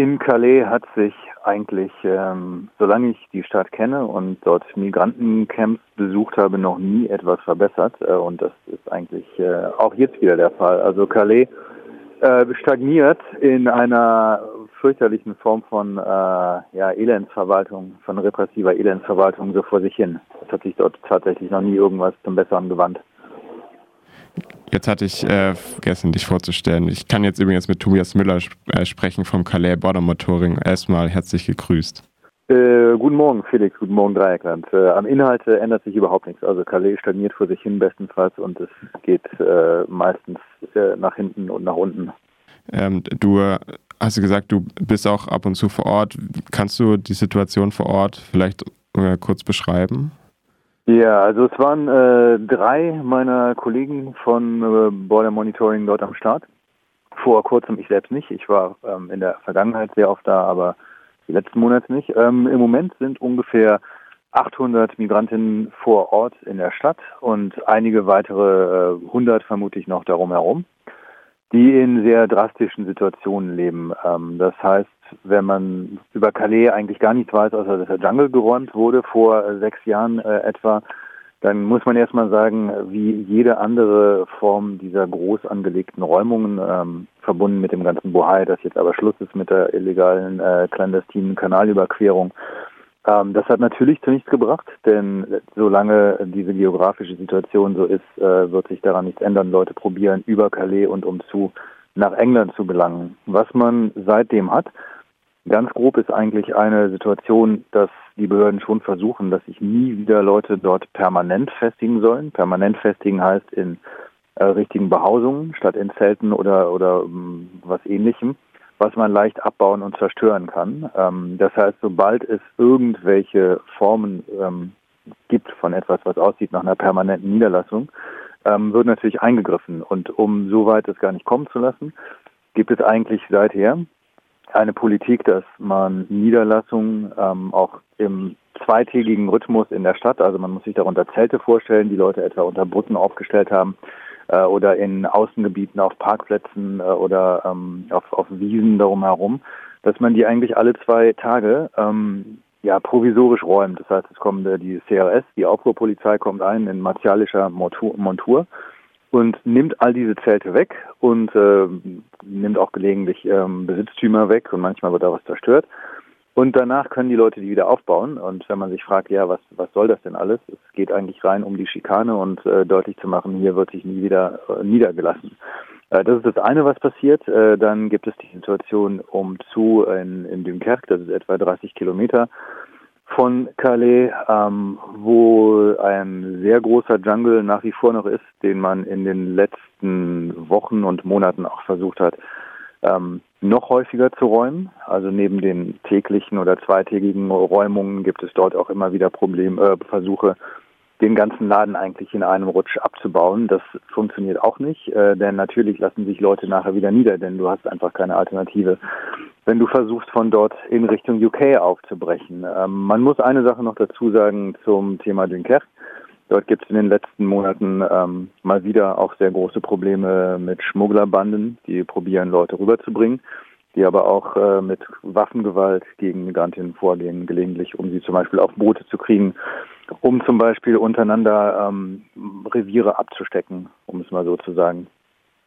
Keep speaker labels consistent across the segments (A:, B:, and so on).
A: In Calais hat sich eigentlich, ähm, solange ich die Stadt kenne und dort Migrantencamps besucht habe, noch nie etwas verbessert. Äh, und das ist eigentlich äh, auch jetzt wieder der Fall. Also Calais äh, stagniert in einer fürchterlichen Form von äh, ja, Elendsverwaltung, von repressiver Elendsverwaltung so vor sich hin. Es hat sich dort tatsächlich noch nie irgendwas zum Besseren gewandt.
B: Jetzt hatte ich äh, vergessen, dich vorzustellen. Ich kann jetzt übrigens mit Tobias Müller sp äh, sprechen vom Calais Border Motoring. Erstmal herzlich gegrüßt.
A: Äh, guten Morgen, Felix. Guten Morgen, Dreieckland. Äh, am Inhalt ändert sich überhaupt nichts. Also Calais stagniert vor sich hin bestenfalls und es geht äh, meistens äh, nach hinten und nach unten.
B: Ähm, du hast gesagt, du bist auch ab und zu vor Ort. Kannst du die Situation vor Ort vielleicht äh, kurz beschreiben?
A: Ja, also es waren äh, drei meiner Kollegen von Border Monitoring dort am Start. Vor kurzem ich selbst nicht. Ich war ähm, in der Vergangenheit sehr oft da, aber die letzten Monate nicht. Ähm, Im Moment sind ungefähr 800 Migrantinnen vor Ort in der Stadt und einige weitere äh, 100 vermutlich noch darum herum, die in sehr drastischen Situationen leben. Ähm, das heißt, wenn man über Calais eigentlich gar nichts weiß, außer dass der Jungle geräumt wurde vor äh, sechs Jahren äh, etwa, dann muss man erstmal sagen, wie jede andere Form dieser groß angelegten Räumungen, ähm, verbunden mit dem ganzen Bohai, dass jetzt aber Schluss ist mit der illegalen, äh, clandestinen Kanalüberquerung, ähm, das hat natürlich zu nichts gebracht, denn solange diese geografische Situation so ist, äh, wird sich daran nichts ändern. Leute probieren über Calais und umzu nach England zu gelangen. Was man seitdem hat, Ganz grob ist eigentlich eine Situation, dass die Behörden schon versuchen, dass sich nie wieder Leute dort permanent festigen sollen. Permanent festigen heißt in äh, richtigen Behausungen statt in Zelten oder, oder um, was ähnlichem, was man leicht abbauen und zerstören kann. Ähm, das heißt, sobald es irgendwelche Formen ähm, gibt von etwas, was aussieht nach einer permanenten Niederlassung, ähm, wird natürlich eingegriffen. Und um so weit es gar nicht kommen zu lassen, gibt es eigentlich seither eine Politik, dass man Niederlassungen ähm, auch im zweitägigen Rhythmus in der Stadt, also man muss sich darunter Zelte vorstellen, die Leute etwa unter Brücken aufgestellt haben äh, oder in Außengebieten auf Parkplätzen äh, oder ähm, auf, auf Wiesen darum herum, dass man die eigentlich alle zwei Tage ähm, ja, provisorisch räumt. Das heißt, es kommt äh, die CRS, die Aufruhrpolizei kommt ein in martialischer Montur, Montur und nimmt all diese Zelte weg und äh, nimmt auch gelegentlich ähm, Besitztümer weg und manchmal wird da was zerstört. Und danach können die Leute die wieder aufbauen. Und wenn man sich fragt, ja, was, was soll das denn alles? Es geht eigentlich rein um die Schikane und äh, deutlich zu machen, hier wird sich nie wieder äh, niedergelassen. Äh, das ist das eine, was passiert. Äh, dann gibt es die Situation um zu in, in Dunkerque, das ist etwa 30 Kilometer von Calais, ähm, wo ein sehr großer Jungle nach wie vor noch ist, den man in den letzten Wochen und Monaten auch versucht hat, ähm, noch häufiger zu räumen. Also neben den täglichen oder zweitägigen Räumungen gibt es dort auch immer wieder Problem, äh, Versuche, den ganzen Laden eigentlich in einem Rutsch abzubauen. Das funktioniert auch nicht, äh, denn natürlich lassen sich Leute nachher wieder nieder, denn du hast einfach keine Alternative, wenn du versuchst, von dort in Richtung UK aufzubrechen. Ähm, man muss eine Sache noch dazu sagen zum Thema Dunkerque. Dort gibt es in den letzten Monaten ähm, mal wieder auch sehr große Probleme mit Schmugglerbanden, die probieren, Leute rüberzubringen, die aber auch äh, mit Waffengewalt gegen Migrantinnen vorgehen, gelegentlich, um sie zum Beispiel auf Boote zu kriegen um zum Beispiel untereinander ähm, Reviere abzustecken, um es mal so zu sagen.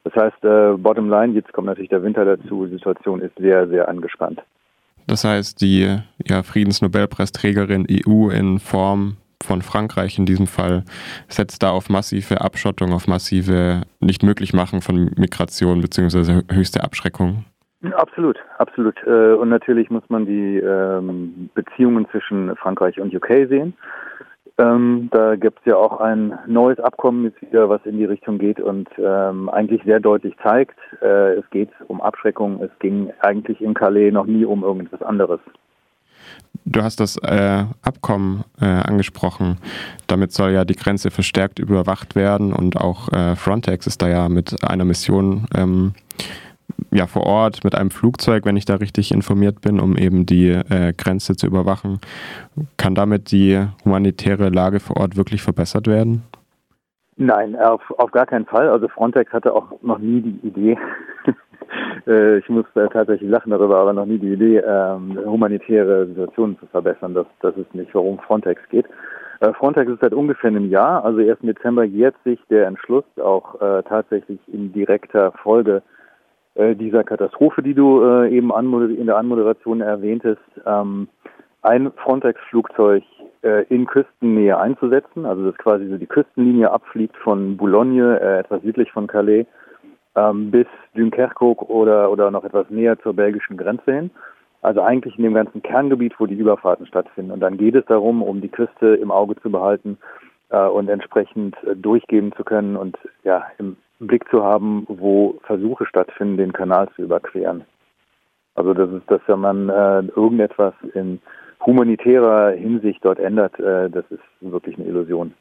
A: Das heißt, äh, bottom line, jetzt kommt natürlich der Winter dazu, die Situation ist sehr, sehr angespannt.
B: Das heißt, die ja, Friedensnobelpreisträgerin EU in Form von Frankreich in diesem Fall setzt da auf massive Abschottung, auf massive Nichtmöglichmachen von Migration bzw. höchste Abschreckung.
A: Absolut, absolut. Äh, und natürlich muss man die ähm, Beziehungen zwischen Frankreich und UK sehen. Ähm, da gibt es ja auch ein neues Abkommen jetzt wieder, was in die Richtung geht und ähm, eigentlich sehr deutlich zeigt, äh, es geht um Abschreckung. Es ging eigentlich in Calais noch nie um irgendwas anderes.
B: Du hast das äh, Abkommen äh, angesprochen. Damit soll ja die Grenze verstärkt überwacht werden und auch äh, Frontex ist da ja mit einer Mission ähm, ja, vor Ort mit einem Flugzeug, wenn ich da richtig informiert bin, um eben die äh, Grenze zu überwachen. Kann damit die humanitäre Lage vor Ort wirklich verbessert werden?
A: Nein, auf, auf gar keinen Fall. Also Frontex hatte auch noch nie die Idee, äh, ich muss tatsächlich lachen darüber, aber noch nie die Idee, ähm, humanitäre Situationen zu verbessern. Das, das ist nicht, warum Frontex geht. Äh, Frontex ist seit ungefähr einem Jahr, also erst im Dezember jährt sich der Entschluss auch äh, tatsächlich in direkter Folge äh, dieser Katastrophe, die du äh, eben in der Anmoderation erwähntest, ähm, ein Frontex-Flugzeug äh, in Küstennähe einzusetzen, also das quasi so die Küstenlinie abfliegt von Boulogne, äh, etwas südlich von Calais, ähm, bis Dunkerque oder, oder noch etwas näher zur belgischen Grenze hin. Also eigentlich in dem ganzen Kerngebiet, wo die Überfahrten stattfinden. Und dann geht es darum, um die Küste im Auge zu behalten äh, und entsprechend äh, durchgeben zu können und ja, im Blick zu haben, wo Versuche stattfinden, den Kanal zu überqueren. Also das ist, dass wenn man äh, irgendetwas in humanitärer Hinsicht dort ändert, äh, das ist wirklich eine Illusion.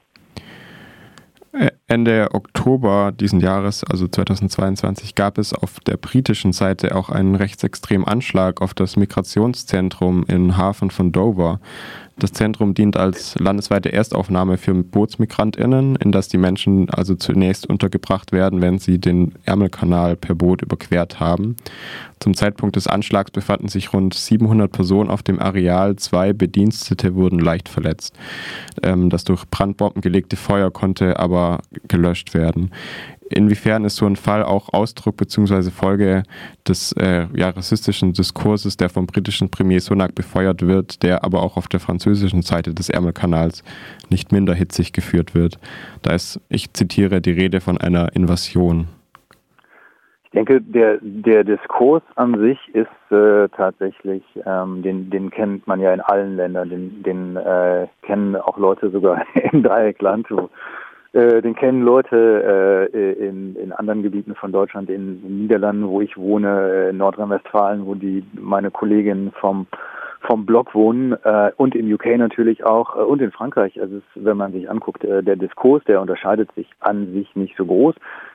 B: Ende Oktober diesen Jahres, also 2022, gab es auf der britischen Seite auch einen rechtsextremen Anschlag auf das Migrationszentrum im Hafen von Dover. Das Zentrum dient als landesweite Erstaufnahme für BootsmigrantInnen, in das die Menschen also zunächst untergebracht werden, wenn sie den Ärmelkanal per Boot überquert haben. Zum Zeitpunkt des Anschlags befanden sich rund 700 Personen auf dem Areal. Zwei Bedienstete wurden leicht verletzt. Ähm, das durch Brandbomben gelegte Feuer konnte aber gelöscht werden inwiefern ist so ein Fall auch Ausdruck bzw. Folge des äh, ja, rassistischen Diskurses, der vom britischen Premier Sunak befeuert wird, der aber auch auf der französischen Seite des Ärmelkanals nicht minder hitzig geführt wird. Da ist, ich zitiere, die Rede von einer Invasion.
A: Ich denke, der, der Diskurs an sich ist äh, tatsächlich, ähm, den, den kennt man ja in allen Ländern, den, den äh, kennen auch Leute sogar im Dreieckland, wo äh, den kennen Leute äh, in, in anderen Gebieten von Deutschland, in, in Niederlanden, wo ich wohne, äh, in Nordrhein-Westfalen, wo die meine Kolleginnen vom vom Blog wohnen äh, und in UK natürlich auch äh, und in Frankreich. Also es, wenn man sich anguckt, äh, der Diskurs, der unterscheidet sich an sich nicht so groß.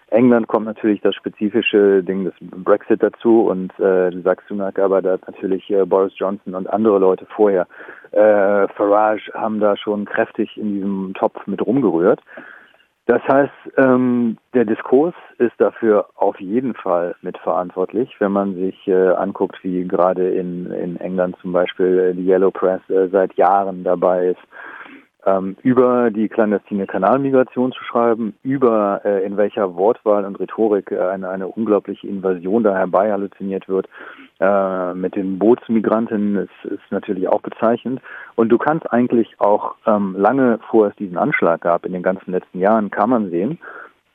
A: England kommt natürlich das spezifische Ding des Brexit dazu und äh, sagst Sunak, aber da natürlich äh, Boris Johnson und andere Leute vorher. Äh, Farage haben da schon kräftig in diesem Topf mit rumgerührt. Das heißt, ähm, der Diskurs ist dafür auf jeden Fall mitverantwortlich, wenn man sich äh, anguckt, wie gerade in, in England zum Beispiel äh, die Yellow Press äh, seit Jahren dabei ist, ähm, über die clandestine Kanalmigration zu schreiben, über äh, in welcher Wortwahl und Rhetorik äh, eine, eine unglaubliche Invasion da herbei halluziniert wird. Äh, mit den Bootsmigranten ist, ist natürlich auch bezeichnend. Und du kannst eigentlich auch ähm, lange vor es diesen Anschlag gab, in den ganzen letzten Jahren, kann man sehen,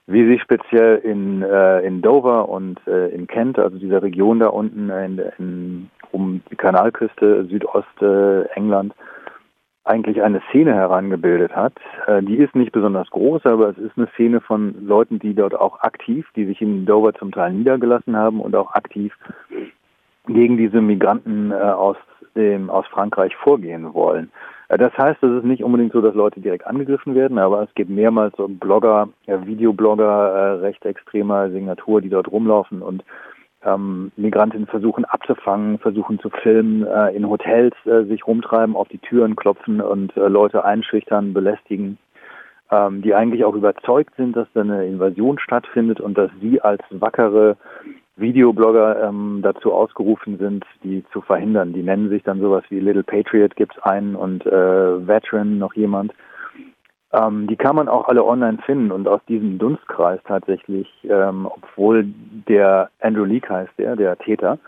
A: wie sich speziell in, äh, in Dover und äh, in Kent, also dieser Region da unten in, in, um die Kanalküste, Südost-England, äh, eigentlich eine Szene herangebildet hat. Äh, die ist nicht besonders groß, aber es ist eine Szene von Leuten, die dort auch aktiv, die sich in Dover zum Teil niedergelassen haben und auch aktiv gegen diese Migranten äh, aus dem aus Frankreich vorgehen wollen. Äh, das heißt, es ist nicht unbedingt so, dass Leute direkt angegriffen werden, aber es gibt mehrmals so Blogger, Videoblogger recht extremer Signatur, die dort rumlaufen und ähm, Migrantinnen versuchen abzufangen, versuchen zu filmen, äh, in Hotels äh, sich rumtreiben, auf die Türen klopfen und äh, Leute einschüchtern, belästigen, ähm, die eigentlich auch überzeugt sind, dass da eine Invasion stattfindet und dass sie als wackere Videoblogger ähm, dazu ausgerufen sind, die zu verhindern. Die nennen sich dann sowas wie Little Patriot, gibt's einen und äh, Veteran noch jemand. Ähm, die kann man auch alle online finden und aus diesem Dunstkreis tatsächlich, ähm, obwohl der Andrew Leak heißt der, der Täter,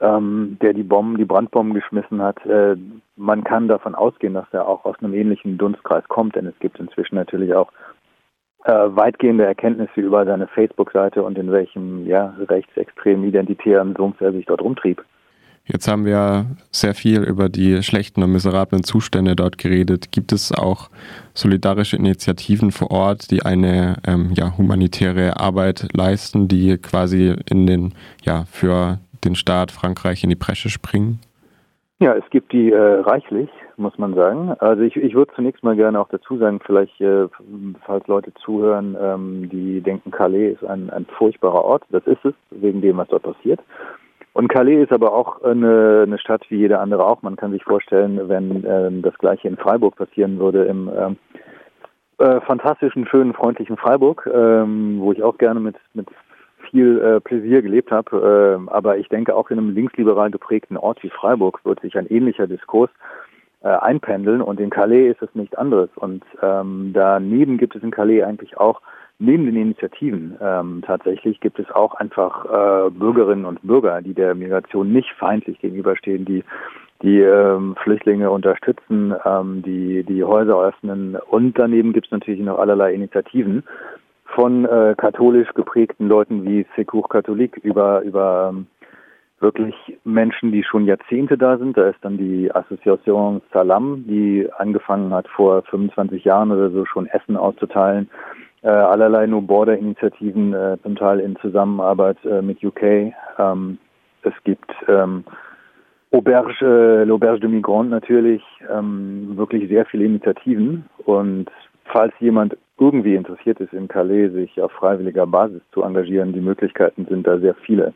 A: ähm, der die Bomben, die Brandbomben geschmissen hat, äh, man kann davon ausgehen, dass er auch aus einem ähnlichen Dunstkreis kommt, denn es gibt inzwischen natürlich auch äh, weitgehende Erkenntnisse über seine Facebook-Seite und in welchem ja, rechtsextremen identitären Sumpf er sich dort rumtrieb.
B: Jetzt haben wir sehr viel über die schlechten und miserablen Zustände dort geredet. Gibt es auch solidarische Initiativen vor Ort, die eine ähm, ja, humanitäre Arbeit leisten, die quasi in den, ja, für den Staat Frankreich in die Bresche springen?
A: Ja, es gibt die äh, reichlich, muss man sagen. Also ich, ich würde zunächst mal gerne auch dazu sagen, vielleicht, äh, falls Leute zuhören, ähm, die denken, Calais ist ein, ein furchtbarer Ort. Das ist es, wegen dem, was dort passiert. Und Calais ist aber auch eine, eine Stadt wie jede andere auch. Man kann sich vorstellen, wenn äh, das gleiche in Freiburg passieren würde, im ähm, äh, fantastischen, schönen, freundlichen Freiburg, ähm, wo ich auch gerne mit, mit viel äh, Pläsier gelebt habe. Äh, aber ich denke, auch in einem linksliberal geprägten Ort wie Freiburg wird sich ein ähnlicher Diskurs äh, einpendeln und in Calais ist es nicht anderes. Und ähm, daneben gibt es in Calais eigentlich auch neben den Initiativen ähm, tatsächlich gibt es auch einfach äh, Bürgerinnen und Bürger, die der Migration nicht feindlich gegenüberstehen, die die ähm, Flüchtlinge unterstützen, ähm, die die Häuser öffnen und daneben gibt es natürlich noch allerlei Initiativen von äh, katholisch geprägten Leuten wie Secours Catholique über über ähm, wirklich Menschen, die schon Jahrzehnte da sind. Da ist dann die Association Salam, die angefangen hat vor 25 Jahren oder so schon Essen auszuteilen äh, allerlei No-Border-Initiativen, äh, zum Teil in Zusammenarbeit äh, mit UK. Ähm, es gibt ähm, Auberge, äh, L'Auberge de Migrant natürlich, ähm, wirklich sehr viele Initiativen. Und falls jemand irgendwie interessiert ist, in Calais sich auf freiwilliger Basis zu engagieren, die Möglichkeiten sind da sehr viele.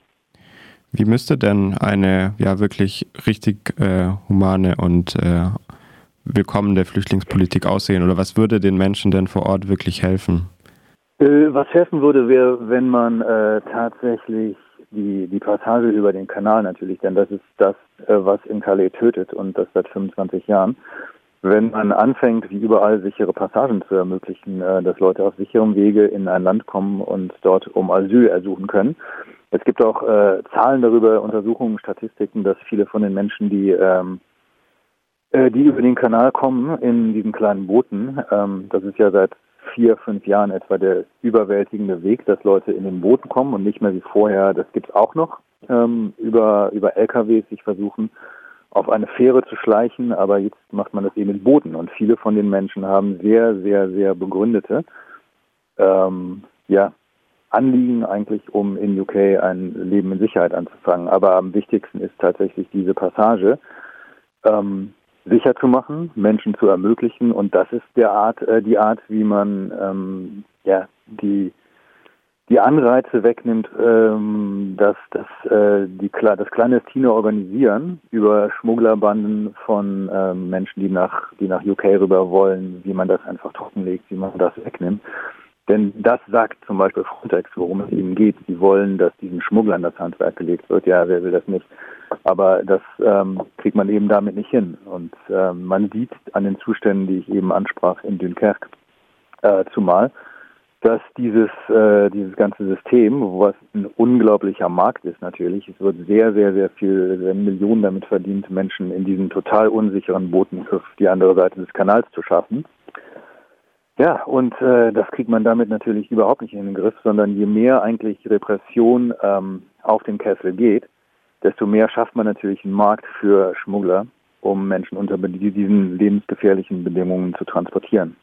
B: Wie müsste denn eine ja wirklich richtig äh, humane und äh, willkommene Flüchtlingspolitik aussehen? Oder was würde den Menschen denn vor Ort wirklich helfen?
A: Äh, was helfen würde, wäre, wenn man äh, tatsächlich die, die Passage über den Kanal natürlich, denn das ist das, äh, was in Calais tötet und das seit 25 Jahren. Wenn man anfängt, wie überall sichere Passagen zu ermöglichen, äh, dass Leute auf sicherem Wege in ein Land kommen und dort um Asyl ersuchen können. Es gibt auch äh, Zahlen darüber, Untersuchungen, Statistiken, dass viele von den Menschen, die ähm, äh, die über den Kanal kommen in diesen kleinen Booten, ähm, das ist ja seit vier, fünf Jahren etwa der überwältigende Weg, dass Leute in den Booten kommen und nicht mehr wie vorher, das gibt es auch noch, ähm, über, über LKWs sich versuchen, auf eine Fähre zu schleichen, aber jetzt macht man das eben in Booten und viele von den Menschen haben sehr, sehr, sehr begründete ähm, ja, Anliegen eigentlich, um in UK ein Leben in Sicherheit anzufangen. Aber am wichtigsten ist tatsächlich diese Passage. Ähm, sicher zu machen, Menschen zu ermöglichen und das ist der Art, äh, die Art, wie man ähm, ja die die Anreize wegnimmt, ähm, dass, dass äh, die das Clandestine organisieren über Schmugglerbanden von ähm, Menschen, die nach die nach UK rüber wollen, wie man das einfach trockenlegt, wie man das wegnimmt. Denn das sagt zum Beispiel Frontex, worum es ihnen geht. Sie wollen, dass diesen Schmugglern das Handwerk gelegt wird. Ja, wer will das nicht? Aber das ähm, kriegt man eben damit nicht hin. Und ähm, man sieht an den Zuständen, die ich eben ansprach in Dunkerque, äh, zumal, dass dieses, äh, dieses ganze System, was ein unglaublicher Markt ist natürlich, es wird sehr, sehr, sehr viel, sehr Millionen damit verdient, Menschen in diesen total unsicheren Booten auf die andere Seite des Kanals zu schaffen. Ja, und äh, das kriegt man damit natürlich überhaupt nicht in den Griff, sondern je mehr eigentlich Repression ähm, auf den Kessel geht, desto mehr schafft man natürlich einen Markt für Schmuggler, um Menschen unter diesen lebensgefährlichen Bedingungen zu transportieren.